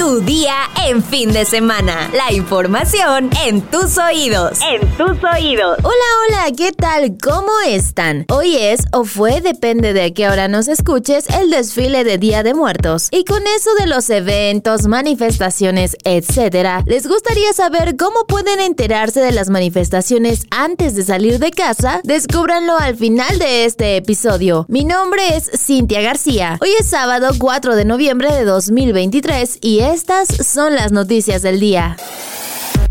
Tu día en fin de semana. La información en tus oídos. En tus oídos. Hola, hola, ¿qué tal? ¿Cómo están? Hoy es o fue, depende de qué hora nos escuches, el desfile de Día de Muertos. Y con eso de los eventos, manifestaciones, etcétera, ¿les gustaría saber cómo pueden enterarse de las manifestaciones antes de salir de casa? Descúbranlo al final de este episodio. Mi nombre es Cintia García. Hoy es sábado 4 de noviembre de 2023 y estas son las noticias del día.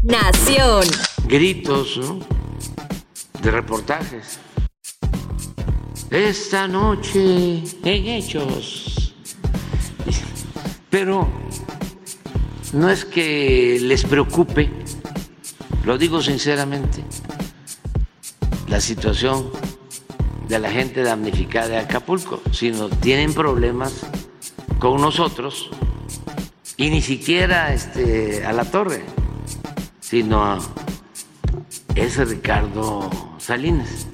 Nación. Gritos. De reportajes. Esta noche en hechos. Pero no es que les preocupe, lo digo sinceramente, la situación de la gente damnificada de Acapulco, sino tienen problemas con nosotros y ni siquiera este, a la torre, sino a ese Ricardo Salinas.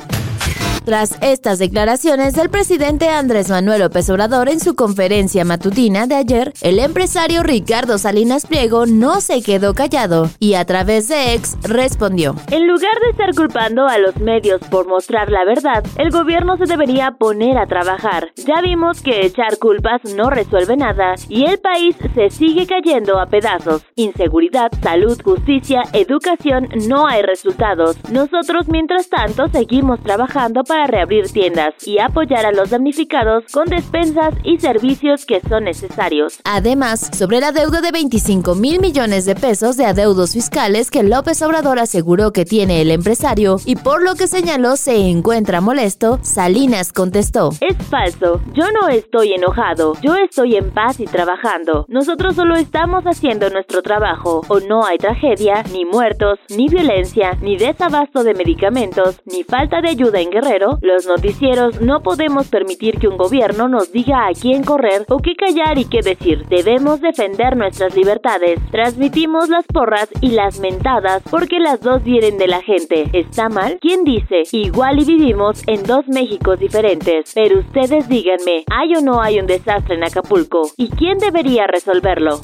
Tras estas declaraciones del presidente Andrés Manuel López Obrador en su conferencia matutina de ayer, el empresario Ricardo Salinas Pliego no se quedó callado y a través de ex respondió. En lugar de estar culpando a los medios por mostrar la verdad, el gobierno se debería poner a trabajar. Ya vimos que echar culpas no resuelve nada y el país se sigue cayendo a pedazos. Inseguridad, salud, justicia, educación, no hay resultados. Nosotros mientras tanto seguimos trabajando para para reabrir tiendas y apoyar a los damnificados con despensas y servicios que son necesarios. Además, sobre la deuda de 25 mil millones de pesos de adeudos fiscales que López Obrador aseguró que tiene el empresario y por lo que señaló se encuentra molesto, Salinas contestó. Es falso, yo no estoy enojado, yo estoy en paz y trabajando. Nosotros solo estamos haciendo nuestro trabajo. O no hay tragedia, ni muertos, ni violencia, ni desabasto de medicamentos, ni falta de ayuda en Guerrero los noticieros no podemos permitir que un gobierno nos diga a quién correr o qué callar y qué decir. Debemos defender nuestras libertades. Transmitimos las porras y las mentadas porque las dos vienen de la gente. ¿Está mal? ¿Quién dice? Igual y vivimos en dos Méxicos diferentes. Pero ustedes díganme, ¿hay o no hay un desastre en Acapulco? ¿Y quién debería resolverlo?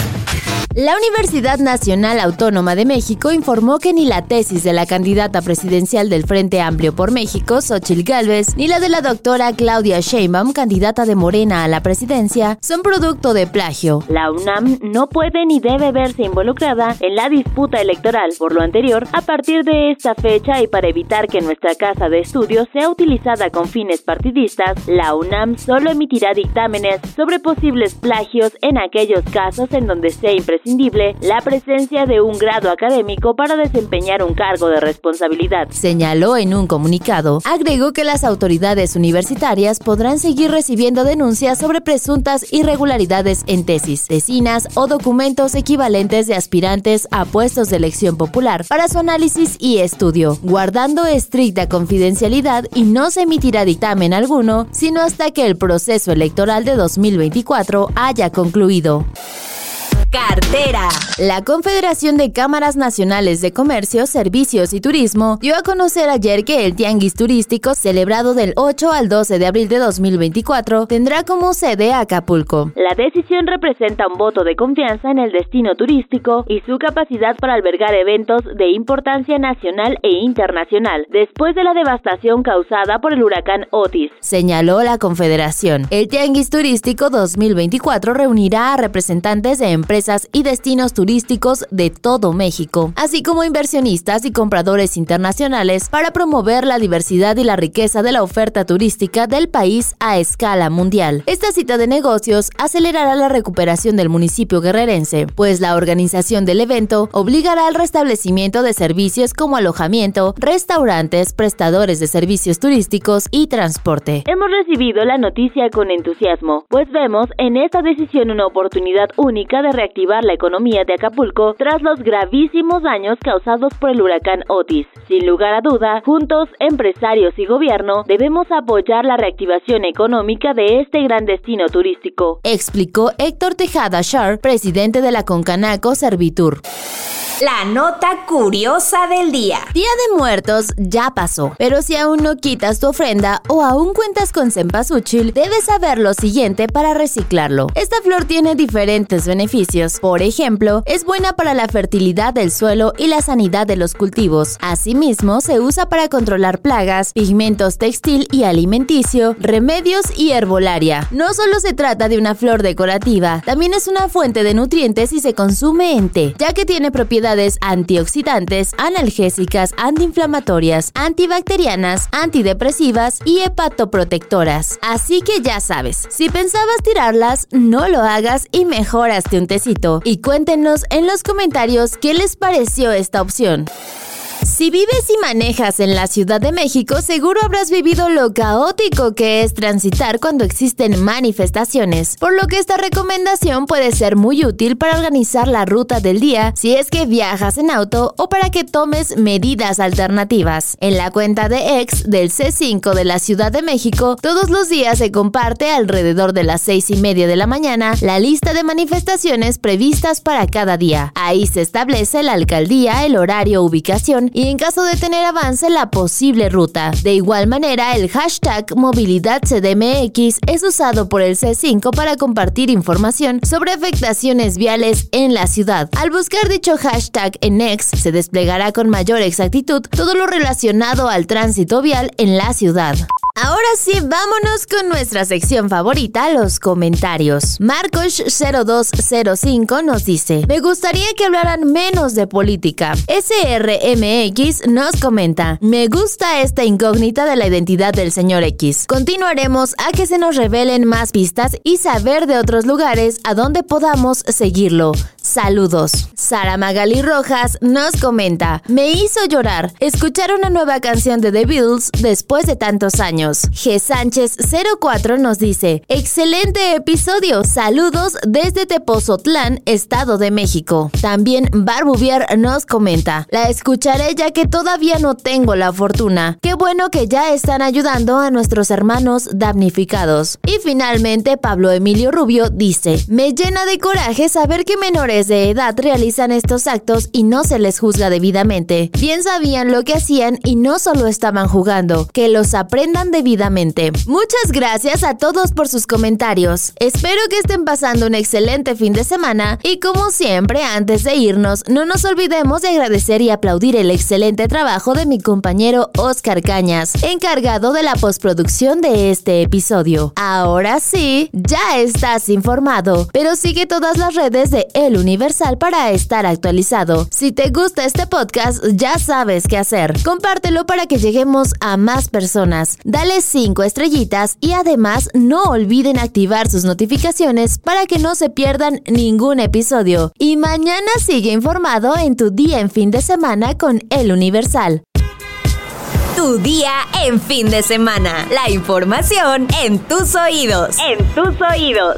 La Universidad Nacional Autónoma de México informó que ni la tesis de la candidata presidencial del Frente Amplio por México, Xochil Gálvez, ni la de la doctora Claudia Sheinbaum, candidata de Morena a la presidencia, son producto de plagio. La UNAM no puede ni debe verse involucrada en la disputa electoral. Por lo anterior, a partir de esta fecha y para evitar que nuestra casa de estudios sea utilizada con fines partidistas, la UNAM solo emitirá dictámenes sobre posibles plagios en aquellos casos en donde sea la presencia de un grado académico para desempeñar un cargo de responsabilidad. Señaló en un comunicado. Agregó que las autoridades universitarias podrán seguir recibiendo denuncias sobre presuntas irregularidades en tesis, tesinas o documentos equivalentes de aspirantes a puestos de elección popular para su análisis y estudio, guardando estricta confidencialidad y no se emitirá dictamen alguno, sino hasta que el proceso electoral de 2024 haya concluido. Cartera. La Confederación de Cámaras Nacionales de Comercio, Servicios y Turismo dio a conocer ayer que el Tianguis Turístico, celebrado del 8 al 12 de abril de 2024, tendrá como sede Acapulco. La decisión representa un voto de confianza en el destino turístico y su capacidad para albergar eventos de importancia nacional e internacional, después de la devastación causada por el huracán Otis. Señaló la Confederación. El Tianguis Turístico 2024 reunirá a representantes de empresas y destinos turísticos de todo México, así como inversionistas y compradores internacionales para promover la diversidad y la riqueza de la oferta turística del país a escala mundial. Esta cita de negocios acelerará la recuperación del municipio guerrerense, pues la organización del evento obligará al restablecimiento de servicios como alojamiento, restaurantes, prestadores de servicios turísticos y transporte. Hemos recibido la noticia con entusiasmo, pues vemos en esta decisión una oportunidad única de reactivar activar la economía de Acapulco tras los gravísimos daños causados por el huracán Otis. Sin lugar a duda, juntos, empresarios y gobierno, debemos apoyar la reactivación económica de este gran destino turístico. Explicó Héctor Tejada Shar, presidente de la Concanaco Servitur. La nota curiosa del día. Día de Muertos ya pasó, pero si aún no quitas tu ofrenda o aún cuentas con cempasúchil, debes saber lo siguiente para reciclarlo. Esta flor tiene diferentes beneficios. Por ejemplo, es buena para la fertilidad del suelo y la sanidad de los cultivos. Asimismo, se usa para controlar plagas, pigmentos textil y alimenticio, remedios y herbolaria. No solo se trata de una flor decorativa, también es una fuente de nutrientes y se consume en té, ya que tiene propiedades antioxidantes, analgésicas, antiinflamatorias, antibacterianas, antidepresivas y hepatoprotectoras. Así que ya sabes, si pensabas tirarlas, no lo hagas y mejoraste un tecito. Y cuéntenos en los comentarios qué les pareció esta opción. Si vives y manejas en la Ciudad de México, seguro habrás vivido lo caótico que es transitar cuando existen manifestaciones, por lo que esta recomendación puede ser muy útil para organizar la ruta del día si es que viajas en auto o para que tomes medidas alternativas. En la cuenta de ex del C5 de la Ciudad de México, todos los días se comparte alrededor de las seis y media de la mañana la lista de manifestaciones previstas para cada día. Ahí se establece la alcaldía, el horario, ubicación y en caso de tener avance la posible ruta. De igual manera, el hashtag movilidad CDMX es usado por el C5 para compartir información sobre afectaciones viales en la ciudad. Al buscar dicho hashtag en X, se desplegará con mayor exactitud todo lo relacionado al tránsito vial en la ciudad. Ahora sí, vámonos con nuestra sección favorita, los comentarios. Marcos0205 nos dice, me gustaría que hablaran menos de política. SRMX nos comenta, me gusta esta incógnita de la identidad del señor X. Continuaremos a que se nos revelen más pistas y saber de otros lugares a donde podamos seguirlo. Saludos. Sara Magali Rojas nos comenta, me hizo llorar escuchar una nueva canción de The Beatles después de tantos años. G. Sánchez 04 nos dice, excelente episodio, saludos desde Tepozotlán, Estado de México. También Barbuvier nos comenta, la escucharé ya que todavía no tengo la fortuna. Qué bueno que ya están ayudando a nuestros hermanos damnificados. Y finalmente Pablo Emilio Rubio dice, me llena de coraje saber que menores de edad realizan estos actos y no se les juzga debidamente. Bien sabían lo que hacían y no solo estaban jugando, que los aprendan debidamente. Muchas gracias a todos por sus comentarios. Espero que estén pasando un excelente fin de semana y como siempre, antes de irnos, no nos olvidemos de agradecer y aplaudir el excelente trabajo de mi compañero Oscar Cañas, encargado de la postproducción de este episodio. Ahora sí, ya estás informado, pero sigue todas las redes de El Universal para estar actualizado. Si te gusta este podcast, ya sabes qué hacer. Compártelo para que lleguemos a más personas. Dale 5 estrellitas y además no olviden activar sus notificaciones para que no se pierdan ningún episodio. Y mañana sigue informado en tu día en fin de semana con El Universal. Tu día en fin de semana. La información en tus oídos. En tus oídos.